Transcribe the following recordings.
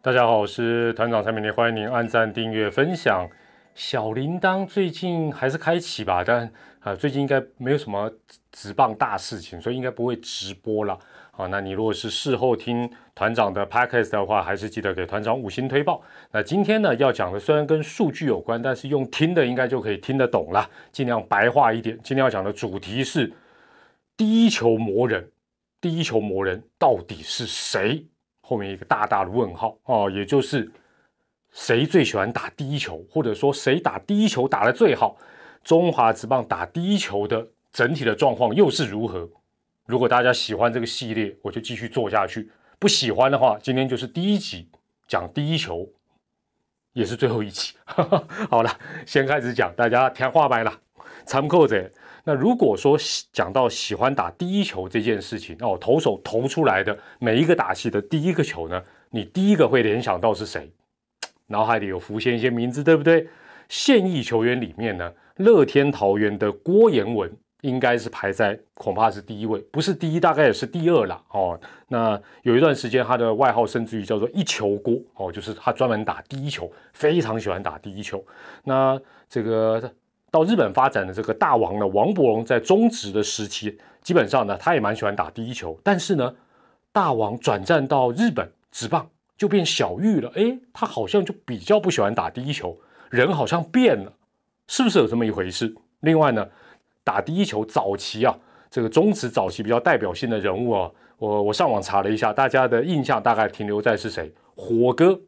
大家好，我是团长蔡明烈，欢迎您按赞、订阅、分享。小铃铛最近还是开启吧，但啊，最近应该没有什么直棒大事情，所以应该不会直播了。好，那你如果是事后听团长的 podcast 的话，还是记得给团长五星推报。那今天呢要讲的虽然跟数据有关，但是用听的应该就可以听得懂了，尽量白话一点。今天要讲的主题是第一球魔人，第一球魔人到底是谁？后面一个大大的问号哦，也就是谁最喜欢打第一球，或者说谁打第一球打得最好？中华职棒打第一球的整体的状况又是如何？如果大家喜欢这个系列，我就继续做下去；不喜欢的话，今天就是第一集讲第一球，也是最后一集。好了，先开始讲，大家听话白了，参考者。那如果说讲到喜欢打第一球这件事情，哦，投手投出来的每一个打戏的第一个球呢，你第一个会联想到是谁？脑海里有浮现一些名字，对不对？现役球员里面呢，乐天桃园的郭彦文。应该是排在恐怕是第一位，不是第一，大概也是第二了哦。那有一段时间，他的外号甚至于叫做“一球锅”哦，就是他专门打第一球，非常喜欢打第一球。那这个到日本发展的这个大王呢，王伯龙在中职的时期，基本上呢，他也蛮喜欢打第一球。但是呢，大王转战到日本职棒就变小玉了，诶，他好像就比较不喜欢打第一球，人好像变了，是不是有这么一回事？另外呢？打第一球早期啊，这个中职早期比较代表性的人物啊，我我上网查了一下，大家的印象大概停留在是谁？火哥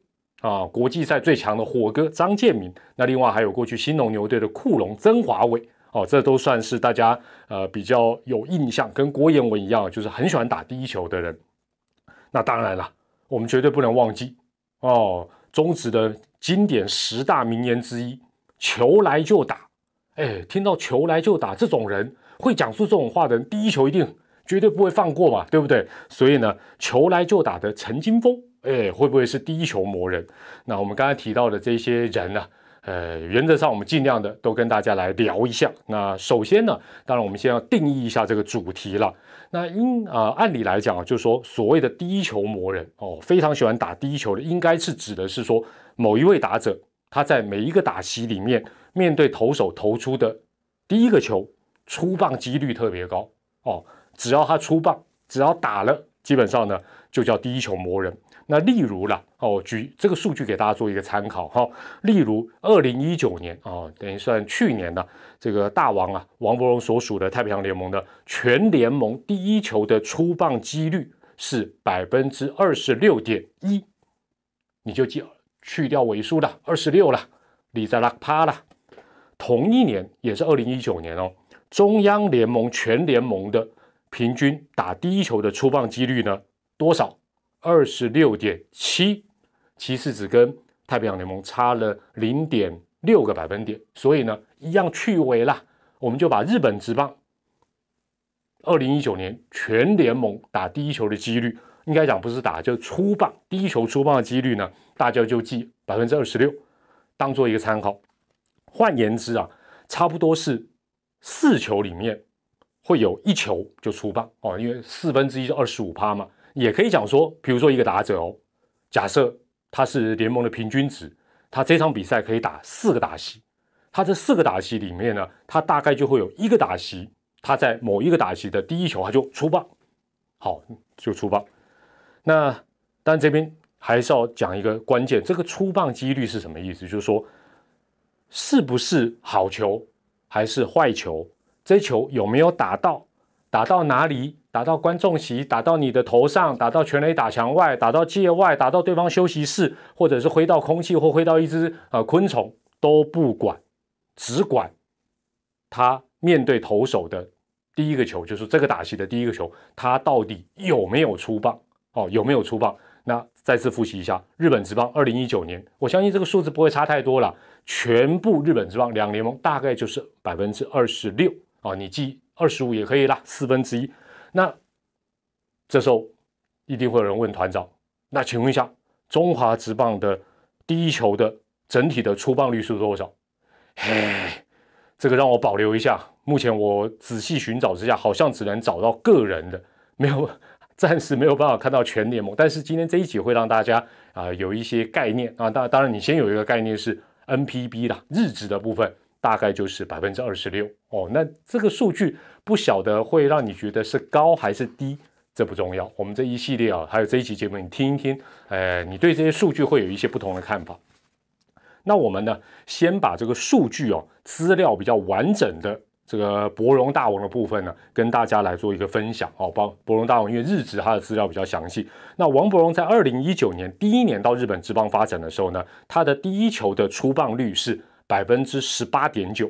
啊，国际赛最强的火哥张建民。那另外还有过去新农牛队的库隆曾华伟哦，这都算是大家呃比较有印象，跟郭彦文一样，就是很喜欢打第一球的人。那当然了，我们绝对不能忘记哦，中职的经典十大名言之一：球来就打。哎，听到球来就打这种人，会讲出这种话的人，第一球一定绝对不会放过嘛，对不对？所以呢，球来就打的陈金峰，哎，会不会是第一球魔人？那我们刚才提到的这些人呢，呃，原则上我们尽量的都跟大家来聊一下。那首先呢，当然我们先要定义一下这个主题了。那因啊，按理来讲啊，就是说所谓的第一球魔人哦，非常喜欢打第一球的，应该是指的是说某一位打者他在每一个打席里面。面对投手投出的第一个球，出棒几率特别高哦。只要他出棒，只要打了，基本上呢就叫第一球魔人。那例如啦，哦，举这个数据给大家做一个参考哈。例如二零一九年啊，等于算去年的这个大王啊，王伯荣所属的太平洋联盟的全联盟第一球的出棒几率是百分之二十六点一，你就记去掉尾数了，二十六了，你在那趴了。同一年，也是二零一九年哦，中央联盟全联盟的平均打第一球的出棒几率呢多少？二十六点七，其实只跟太平洋联盟差了零点六个百分点，所以呢，一样去尾啦。我们就把日本职棒二零一九年全联盟打第一球的几率，应该讲不是打，就是出棒第一球出棒的几率呢，大家就记百分之二十六，当做一个参考。换言之啊，差不多是四球里面会有一球就出棒哦，因为四分之一是二十五趴嘛，也可以讲说，比如说一个打者哦，假设他是联盟的平均值，他这场比赛可以打四个打席，他这四个打席里面呢，他大概就会有一个打席，他在某一个打席的第一球他就出棒，好就出棒。那但这边还是要讲一个关键，这个出棒几率是什么意思？就是说。是不是好球还是坏球？这球有没有打到？打到哪里？打到观众席？打到你的头上？打到全垒打墙外？打到界外？打到对方休息室？或者是挥到空气，或挥到一只呃昆虫都不管，只管他面对投手的第一个球，就是这个打席的第一个球，他到底有没有出棒？哦，有没有出棒？那再次复习一下，日本职棒二零一九年，我相信这个数字不会差太多了。全部日本职棒两联盟大概就是百分之二十六啊，你记二十五也可以啦，四分之一。那这时候一定会有人问团长，那请问一下，中华职棒的第一球的整体的出棒率是多少？嘿，这个让我保留一下。目前我仔细寻找之下，好像只能找到个人的，没有暂时没有办法看到全联盟。但是今天这一集会让大家啊有一些概念啊。当当然，你先有一个概念是 NPB 啦，日值的部分大概就是百分之二十六哦。那这个数据不晓得会让你觉得是高还是低，这不重要。我们这一系列啊，还有这一期节目，你听一听，哎，你对这些数据会有一些不同的看法。那我们呢，先把这个数据哦，资料比较完整的这个博荣大王的部分呢，跟大家来做一个分享哦。包博荣大王因为日职他的资料比较详细。那王博荣在二零一九年第一年到日本职棒发展的时候呢，他的第一球的出棒率是百分之十八点九，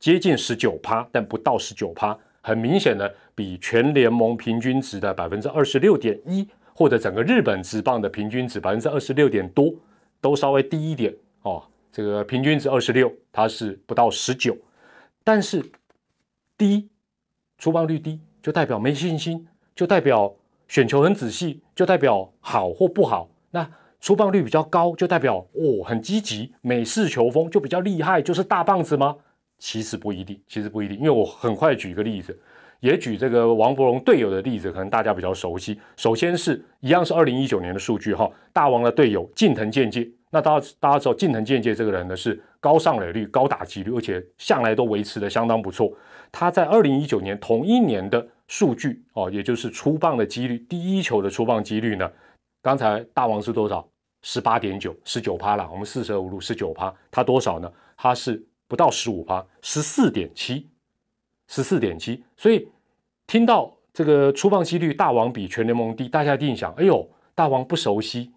接近十九趴，但不到十九趴，很明显的比全联盟平均值的百分之二十六点一，或者整个日本职棒的平均值百分之二十六点多。都稍微低一点哦，这个平均值二十六，它是不到十九，但是低出棒率低，就代表没信心，就代表选球很仔细，就代表好或不好。那出棒率比较高，就代表哦很积极，美式球风就比较厉害，就是大棒子吗？其实不一定，其实不一定，因为我很快举一个例子。也举这个王伯荣队友的例子，可能大家比较熟悉。首先是一样是二零一九年的数据哈，大王的队友近藤健介。那大家大家知道近藤健介这个人呢是高上垒率、高打击率，而且向来都维持的相当不错。他在二零一九年同一年的数据哦，也就是出棒的几率，第一球的出棒几率呢，刚才大王是多少？十八点九，十九趴了。我们四舍五入十九趴，他多少呢？他是不到十五趴，十四点七，十四点七，所以。听到这个出棒几率大王比全联盟低，大家一定想：哎呦，大王不熟悉，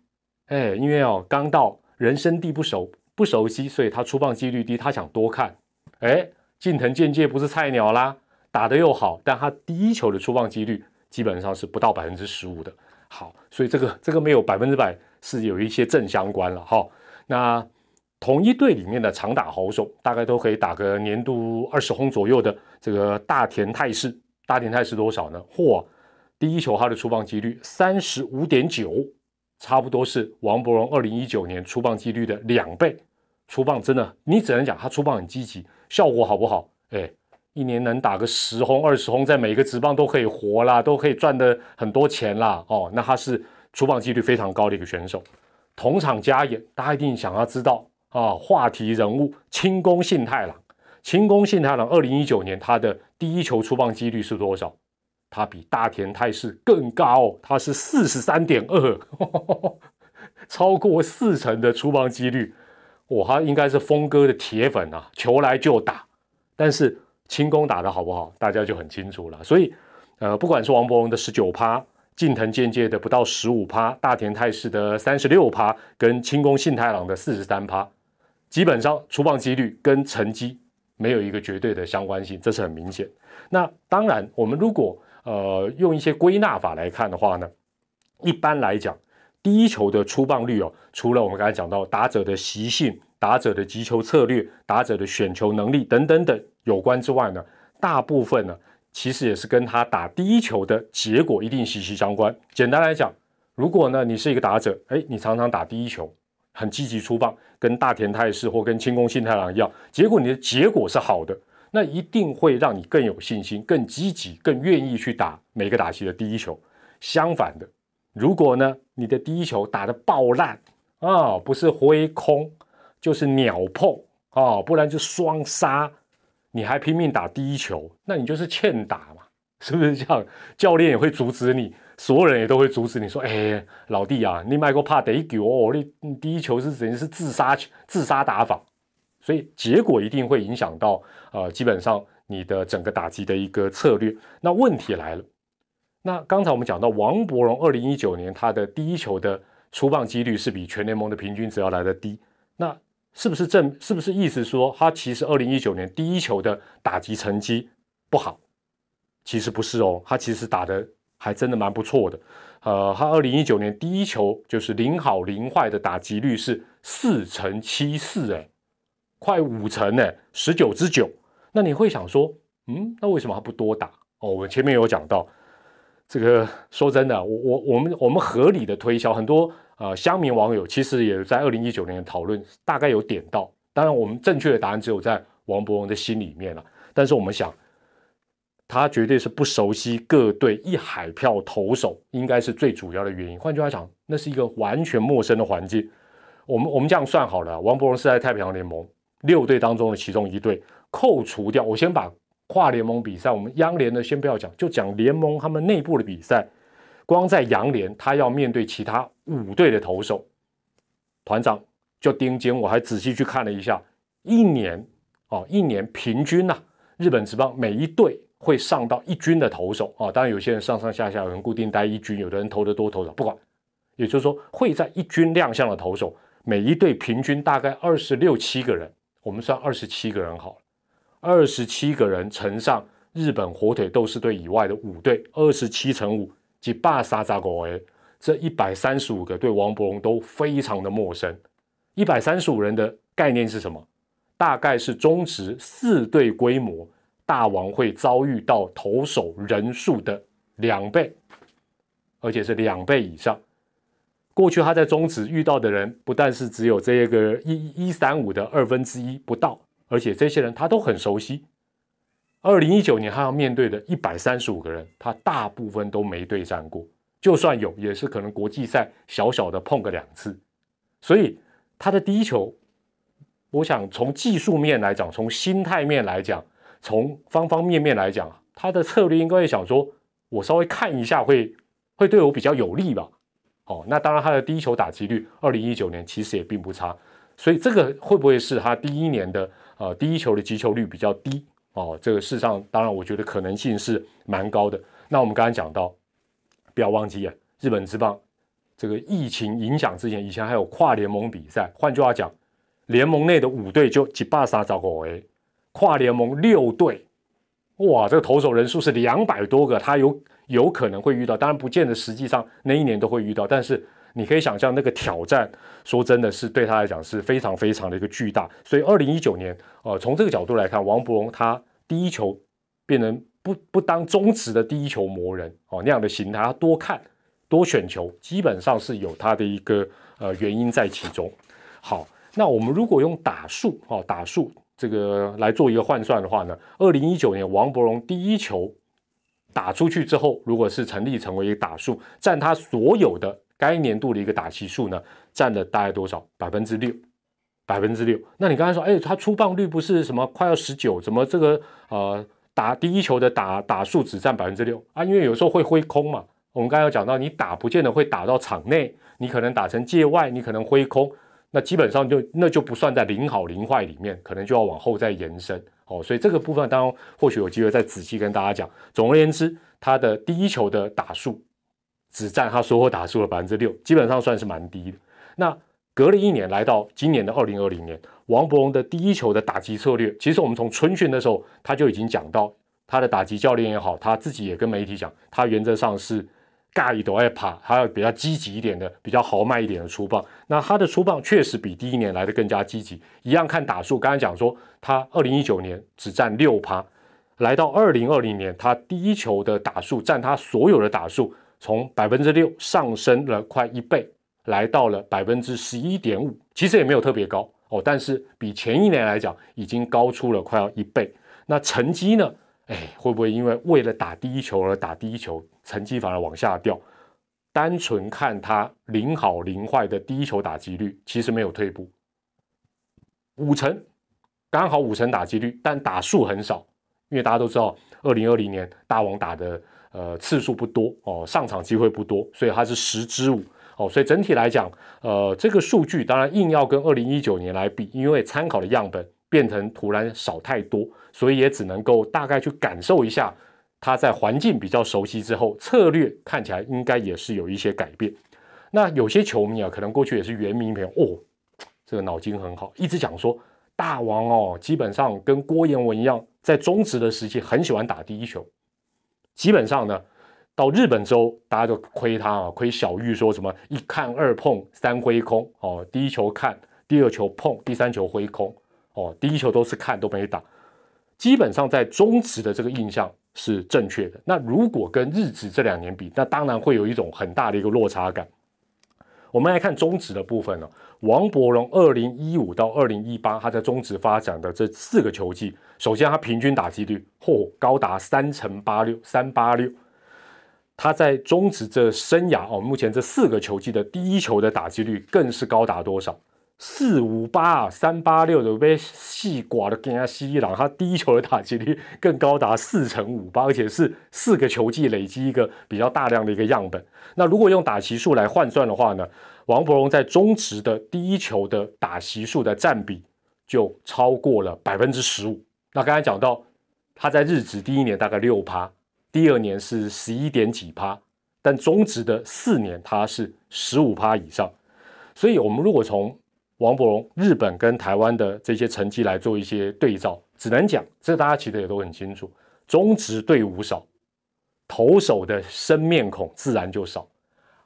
哎，因为哦刚到人生地不熟，不熟悉，所以他出棒几率低，他想多看。哎，近藤健介不是菜鸟啦，打得又好，但他第一球的出棒几率基本上是不到百分之十五的。好，所以这个这个没有百分之百是有一些正相关了哈。那同一队里面的长打好手，大概都可以打个年度二十轰左右的这个大田泰士。大田泰是多少呢？嚯，第一球他的出棒几率三十五点九，差不多是王伯荣二零一九年出棒几率的两倍。出棒真的，你只能讲他出棒很积极，效果好不好？哎，一年能打个十轰二十轰，在每个职棒都可以活啦，都可以赚的很多钱啦。哦，那他是出棒几率非常高的一个选手。同场加演，大家一定想要知道啊，话题人物清宫信太郎。清宫信太郎二零一九年他的第一球出棒几率是多少？他比大田泰士更高，他是四十三点二，超过四成的出棒几率。哇，他应该是峰哥的铁粉啊，球来就打。但是清宫打的好不好，大家就很清楚了。所以，呃，不管是王伯荣的十九趴，近藤健介的不到十五趴，大田泰士的三十六趴，跟清宫信太郎的四十三趴，基本上出棒几率跟成绩。没有一个绝对的相关性，这是很明显。那当然，我们如果呃用一些归纳法来看的话呢，一般来讲，第一球的出棒率哦，除了我们刚才讲到打者的习性、打者的击球策略、打者的选球能力等等等有关之外呢，大部分呢其实也是跟他打第一球的结果一定息息相关。简单来讲，如果呢你是一个打者，哎，你常常打第一球。很积极出棒，跟大田泰士或跟清宫信太郎一样，结果你的结果是好的，那一定会让你更有信心、更积极、更愿意去打每个打席的第一球。相反的，如果呢你的第一球打得爆烂啊，不是挥空就是鸟碰啊，不然就双杀，你还拼命打第一球，那你就是欠打嘛，是不是这样？教练也会阻止你。所有人也都会阻止你说：“哎，老弟啊，你买个怕得球哦，你第一球是等于是自杀自杀打法，所以结果一定会影响到呃，基本上你的整个打击的一个策略。那问题来了，那刚才我们讲到王伯荣二零一九年他的第一球的出棒几率是比全联盟的平均值要来的低，那是不是正是不是意思说他其实二零一九年第一球的打击成绩不好？其实不是哦，他其实打的。还真的蛮不错的，呃，他二零一九年第一球就是零好零坏的打击率是四乘七四，哎，快五成呢，十九之九。那你会想说，嗯，那为什么他不多打？哦，我们前面有讲到，这个说真的，我我我们我们合理的推销，很多呃乡民网友其实也在二零一九年的讨论，大概有点到。当然，我们正确的答案只有在王博文的心里面了。但是我们想。他绝对是不熟悉各队一海票投手，应该是最主要的原因。换句话讲，那是一个完全陌生的环境。我们我们这样算好了，王伯荣是在太平洋联盟六队当中的其中一队，扣除掉我先把跨联盟比赛，我们央联的先不要讲，就讲联盟他们内部的比赛。光在洋联，他要面对其他五队的投手，团长就盯紧，我还仔细去看了一下，一年哦，一年平均呐，日本职棒每一队。会上到一军的投手啊，当然有些人上上下下有人固定待一军，有的人投的多投少，不管。也就是说，会在一军亮相的投手，每一队平均大概二十六七个人，我们算二十七个人好了，二十七个人乘上日本火腿斗士队以外的五队，二十七乘五即巴沙扎狗诶，这一百三十五个对王伯荣都非常的陌生。一百三十五人的概念是什么？大概是中职四队规模。大王会遭遇到投手人数的两倍，而且是两倍以上。过去他在中职遇到的人，不但是只有这个一一三五的二分之一不到，而且这些人他都很熟悉。二零一九年他要面对的一百三十五个人，他大部分都没对战过，就算有，也是可能国际赛小小的碰个两次。所以他的第一球，我想从技术面来讲，从心态面来讲。从方方面面来讲，他的策略应该会想说，我稍微看一下会会对我比较有利吧。哦，那当然他的第一球打击率，二零一九年其实也并不差，所以这个会不会是他第一年的呃第一球的击球率比较低？哦，这个事实上当然我觉得可能性是蛮高的。那我们刚才讲到，不要忘记啊，日本之棒这个疫情影响之前，以前还有跨联盟比赛，换句话讲，联盟内的五队就几巴萨找过 A。跨联盟六队，哇，这个投手人数是两百多个，他有有可能会遇到，当然不见得实际上那一年都会遇到，但是你可以想象那个挑战，说真的是对他来讲是非常非常的一个巨大。所以二零一九年，呃，从这个角度来看，王伯荣他第一球变成不不当中职的第一球魔人哦那样的形态，他多看多选球，基本上是有他的一个呃原因在其中。好，那我们如果用打数哦打数。这个来做一个换算的话呢，二零一九年王伯荣第一球打出去之后，如果是成立成为一个打数，占他所有的该年度的一个打击数呢，占了大概多少？百分之六，百分之六。那你刚才说，哎，他出棒率不是什么快要十九，怎么这个呃打第一球的打打数只占百分之六啊？因为有时候会挥空嘛。我们刚才讲到，你打不见得会打到场内，你可能打成界外，你可能挥空。那基本上就那就不算在零好零坏里面，可能就要往后再延伸哦。所以这个部分当然或许有机会再仔细跟大家讲。总而言之，他的第一球的打数只占他所有打数的百分之六，基本上算是蛮低的。那隔了一年来到今年的二零二零年，王伯荣的第一球的打击策略，其实我们从春训的时候他就已经讲到，他的打击教练也好，他自己也跟媒体讲，他原则上是。盖一朵爱爬，还要比较积极一点的，比较豪迈一点的出棒。那他的出棒确实比第一年来的更加积极。一样看打数，刚才讲说他二零一九年只占六趴，来到二零二零年，他第一球的打数占他所有的打数从百分之六上升了快一倍，来到了百分之十一点五。其实也没有特别高哦，但是比前一年来讲已经高出了快要一倍。那成绩呢？哎，会不会因为为了打第一球而打第一球，成绩反而往下掉？单纯看他零好零坏的第一球打击率，其实没有退步，五成，刚好五成打击率，但打数很少，因为大家都知道，二零二零年大王打的呃次数不多哦，上场机会不多，所以他是十支五哦，所以整体来讲，呃，这个数据当然硬要跟二零一九年来比，因为参考的样本变成突然少太多。所以也只能够大概去感受一下，他在环境比较熟悉之后，策略看起来应该也是有一些改变。那有些球迷啊，可能过去也是原名朋友哦，这个脑筋很好，一直讲说大王哦，基本上跟郭彦文一样，在中职的时期很喜欢打第一球。基本上呢，到日本之后，大家都亏他啊，亏小玉说什么一看二碰三挥空哦，第一球看，第二球碰，第三球挥空哦，第一球都是看都没打。基本上在中职的这个印象是正确的。那如果跟日职这两年比，那当然会有一种很大的一个落差感。我们来看中职的部分呢，王伯荣二零一五到二零一八，他在中职发展的这四个球季，首先他平均打击率嚯高达三乘八六三八六，他在中职这生涯哦，目前这四个球季的第一球的打击率更是高达多少？四五八三八六的被细寡的跟他西朗，他第一球的打击率更高达四乘五八，而且是四个球季累积一个比较大量的一个样本。那如果用打席数来换算的话呢，王伯荣在中职的第一球的打席数的占比就超过了百分之十五。那刚才讲到他在日职第一年大概六趴，第二年是十一点几趴，但中职的四年他是十五趴以上。所以，我们如果从王伯荣日本跟台湾的这些成绩来做一些对照，只能讲，这大家其实也都很清楚，中职队伍少，投手的生面孔自然就少，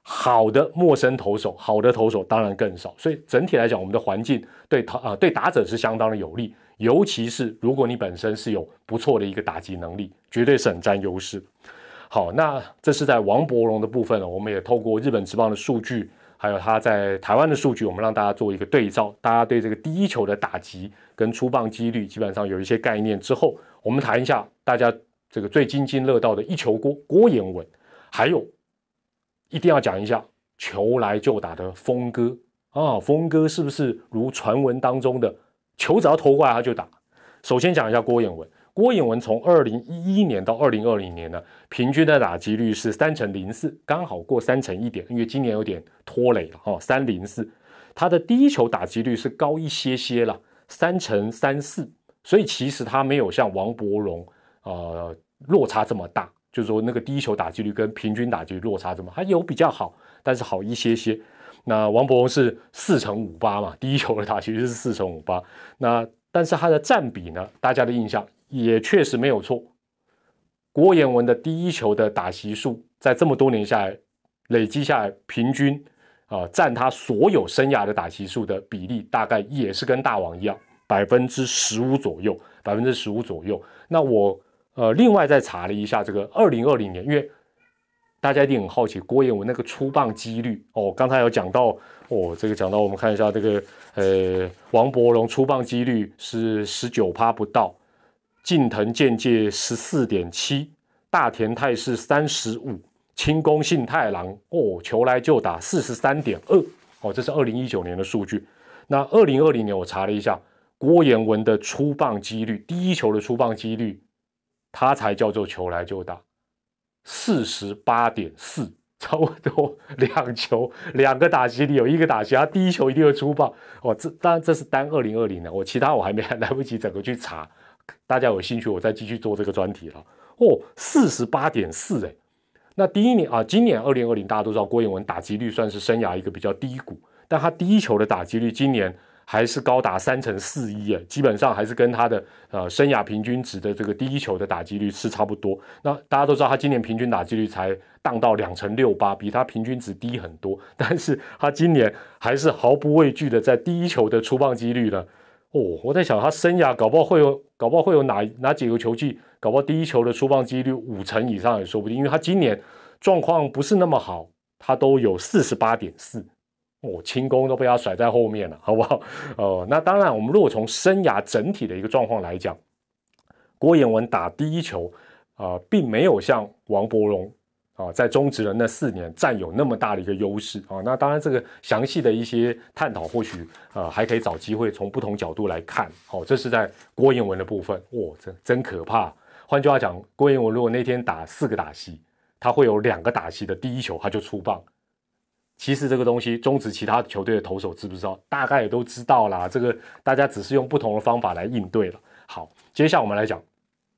好的陌生投手，好的投手当然更少，所以整体来讲，我们的环境对投啊对打者是相当的有利，尤其是如果你本身是有不错的一个打击能力，绝对是很占优势。好，那这是在王伯荣的部分呢，我们也透过日本职棒的数据。还有他在台湾的数据，我们让大家做一个对照，大家对这个第一球的打击跟出棒几率基本上有一些概念之后，我们谈一下大家这个最津津乐道的一球锅郭彦文，还有一定要讲一下球来就打的峰哥啊，峰哥是不是如传闻当中的球只要投过来他就打？首先讲一下郭彦文。郭颖文从二零一一年到二零二零年呢，平均的打击率是三乘零四，刚好过三乘一点，因为今年有点拖累了哈，三零四。他的第一球打击率是高一些些了，三乘三四，所以其实他没有像王伯荣呃落差这么大，就是说那个第一球打击率跟平均打击率落差这么，还有比较好，但是好一些些。那王伯荣是四乘五八嘛，第一球的打击率是四乘五八，那但是他的占比呢，大家的印象。也确实没有错。郭彦文的第一球的打席数，在这么多年下来累积下来，平均啊占他所有生涯的打席数的比例，大概也是跟大王一样，百分之十五左右，百分之十五左右。那我呃另外再查了一下这个二零二零年，因为大家一定很好奇郭彦文那个出棒几率哦，刚才有讲到哦，这个讲到我们看一下这个呃王伯荣出棒几率是十九趴不到。近藤健介十四点七，大田泰是三十五，清宫信太郎哦，球来就打四十三点二哦，这是二零一九年的数据。那二零二零年我查了一下，郭彦文的出棒几率，第一球的出棒几率，他才叫做球来就打四十八点四，差不多两球两个打击里有一个打击，他第一球一定会出棒哦。这当然这是单二零二零年，我其他我还没来不及整个去查。大家有兴趣，我再继续做这个专题了。哦，四十八点四哎，那第一年啊，今年二零二零，大家都知道郭彦文打击率算是生涯一个比较低谷，但他第一球的打击率今年还是高达三成四一哎，基本上还是跟他的呃生涯平均值的这个第一球的打击率是差不多。那大家都知道他今年平均打击率才荡到两成六八，比他平均值低很多，但是他今年还是毫不畏惧的在第一球的出棒几率呢。哦，我在想他生涯搞不好会有，搞不好会有哪哪几个球季，搞不好第一球的出棒几率五成以上也说不定，因为他今年状况不是那么好，他都有四十八点四，哦，轻功都被他甩在后面了，好不好？哦，那当然，我们如果从生涯整体的一个状况来讲，郭彦文打第一球啊，并没有像王伯荣。啊，在中职的那四年占有那么大的一个优势啊，那当然这个详细的一些探讨，或许呃还可以找机会从不同角度来看。好，这是在郭彦文的部分，哇，真真可怕。换句话讲，郭彦文如果那天打四个打席，他会有两个打席的第一球他就出棒。其实这个东西，中职其他球队的投手知不知道？大概也都知道啦。这个大家只是用不同的方法来应对了。好，接下来我们来讲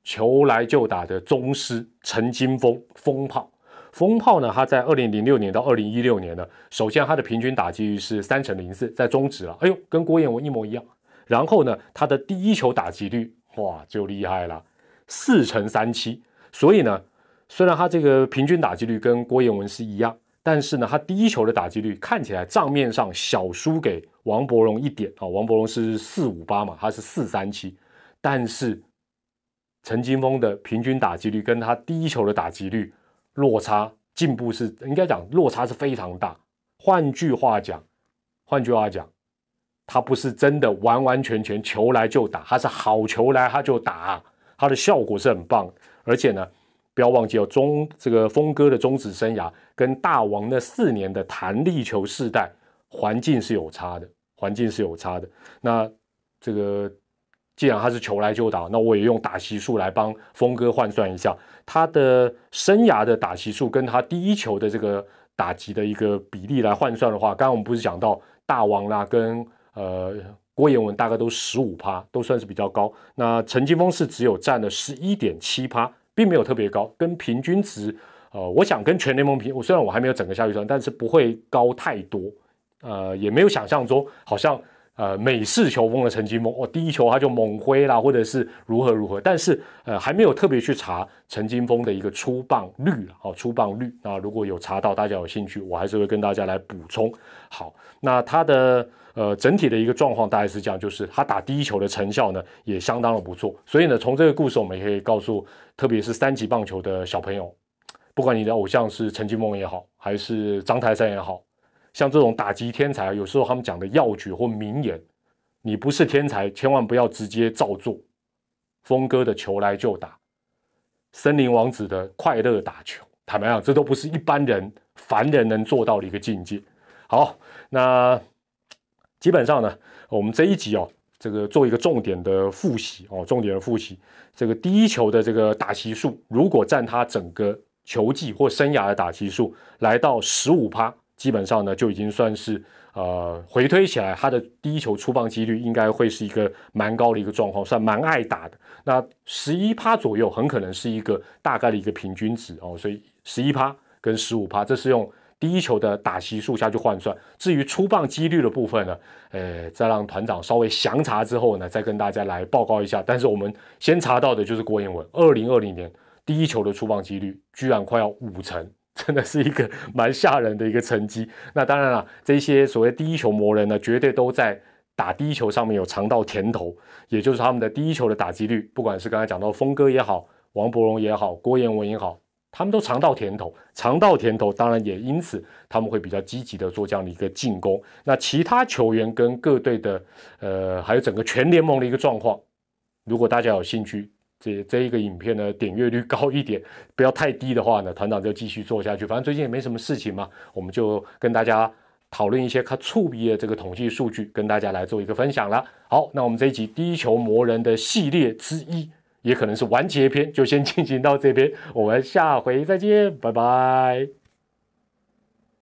球来就打的宗师陈金峰风炮。风炮呢？他在二零零六年到二零一六年呢，首先他的平均打击率是三乘零四，在中职了。哎呦，跟郭彦文一模一样。然后呢，他的第一球打击率哇就厉害了，四乘三七。所以呢，虽然他这个平均打击率跟郭彦文是一样，但是呢，他第一球的打击率看起来账面上小输给王伯荣一点啊。王伯荣是四五八嘛，他是四三七，但是陈金峰的平均打击率跟他第一球的打击率。落差进步是应该讲落差是非常大，换句话讲，换句话讲，他不是真的完完全全球来就打，他是好球来他就打，他的效果是很棒。而且呢，不要忘记哦，中这个峰哥的中职生涯跟大王那四年的弹力球世代环境是有差的，环境是有差的。那这个既然他是球来就打，那我也用打席数来帮峰哥换算一下他的生涯的打击数跟他第一球的这个。打击的一个比例来换算的话，刚刚我们不是讲到大王啦，跟呃郭彦文大概都十五趴，都算是比较高。那陈金峰是只有占了十一点七趴，并没有特别高，跟平均值，呃，我想跟全联盟平，我虽然我还没有整个下去算，但是不会高太多，呃，也没有想象中好像。呃，美式球风的陈金峰，哦，第一球他就猛挥啦，或者是如何如何，但是呃，还没有特别去查陈金峰的一个出棒率哦，出棒率。那如果有查到，大家有兴趣，我还是会跟大家来补充。好，那他的呃整体的一个状况大概是这样，就是他打第一球的成效呢也相当的不错。所以呢，从这个故事我们也可以告诉，特别是三级棒球的小朋友，不管你的偶像是陈金峰也好，还是张泰山也好。像这种打击天才，有时候他们讲的要诀或名言，你不是天才，千万不要直接照做。峰哥的球来就打，森林王子的快乐打球，坦白讲，这都不是一般人凡人能做到的一个境界。好，那基本上呢，我们这一集哦，这个做一个重点的复习哦，重点的复习，这个第一球的这个打击数，如果占他整个球技或生涯的打击数来到十五趴。基本上呢，就已经算是呃回推起来，他的第一球出棒几率应该会是一个蛮高的一个状况，算蛮爱打的。那十一趴左右，很可能是一个大概的一个平均值哦。所以十一趴跟十五趴，这是用第一球的打席数下去换算。至于出棒几率的部分呢，呃，再让团长稍微详查之后呢，再跟大家来报告一下。但是我们先查到的就是郭彦文，二零二零年第一球的出棒几率居然快要五成。真的是一个蛮吓人的一个成绩。那当然了，这些所谓第一球魔人呢，绝对都在打第一球上面有尝到甜头，也就是他们的第一球的打击率，不管是刚才讲到峰哥也好，王伯荣也好，郭彦文也好，他们都尝到甜头，尝到甜头，当然也因此他们会比较积极的做这样的一个进攻。那其他球员跟各队的，呃，还有整个全联盟的一个状况，如果大家有兴趣。这这一个影片呢，点阅率高一点，不要太低的话呢，团长就继续做下去。反正最近也没什么事情嘛，我们就跟大家讨论一些看触笔的这个统计数据，跟大家来做一个分享了。好，那我们这一集地球魔人的系列之一，也可能是完结篇，就先进行到这边，我们下回再见，拜拜。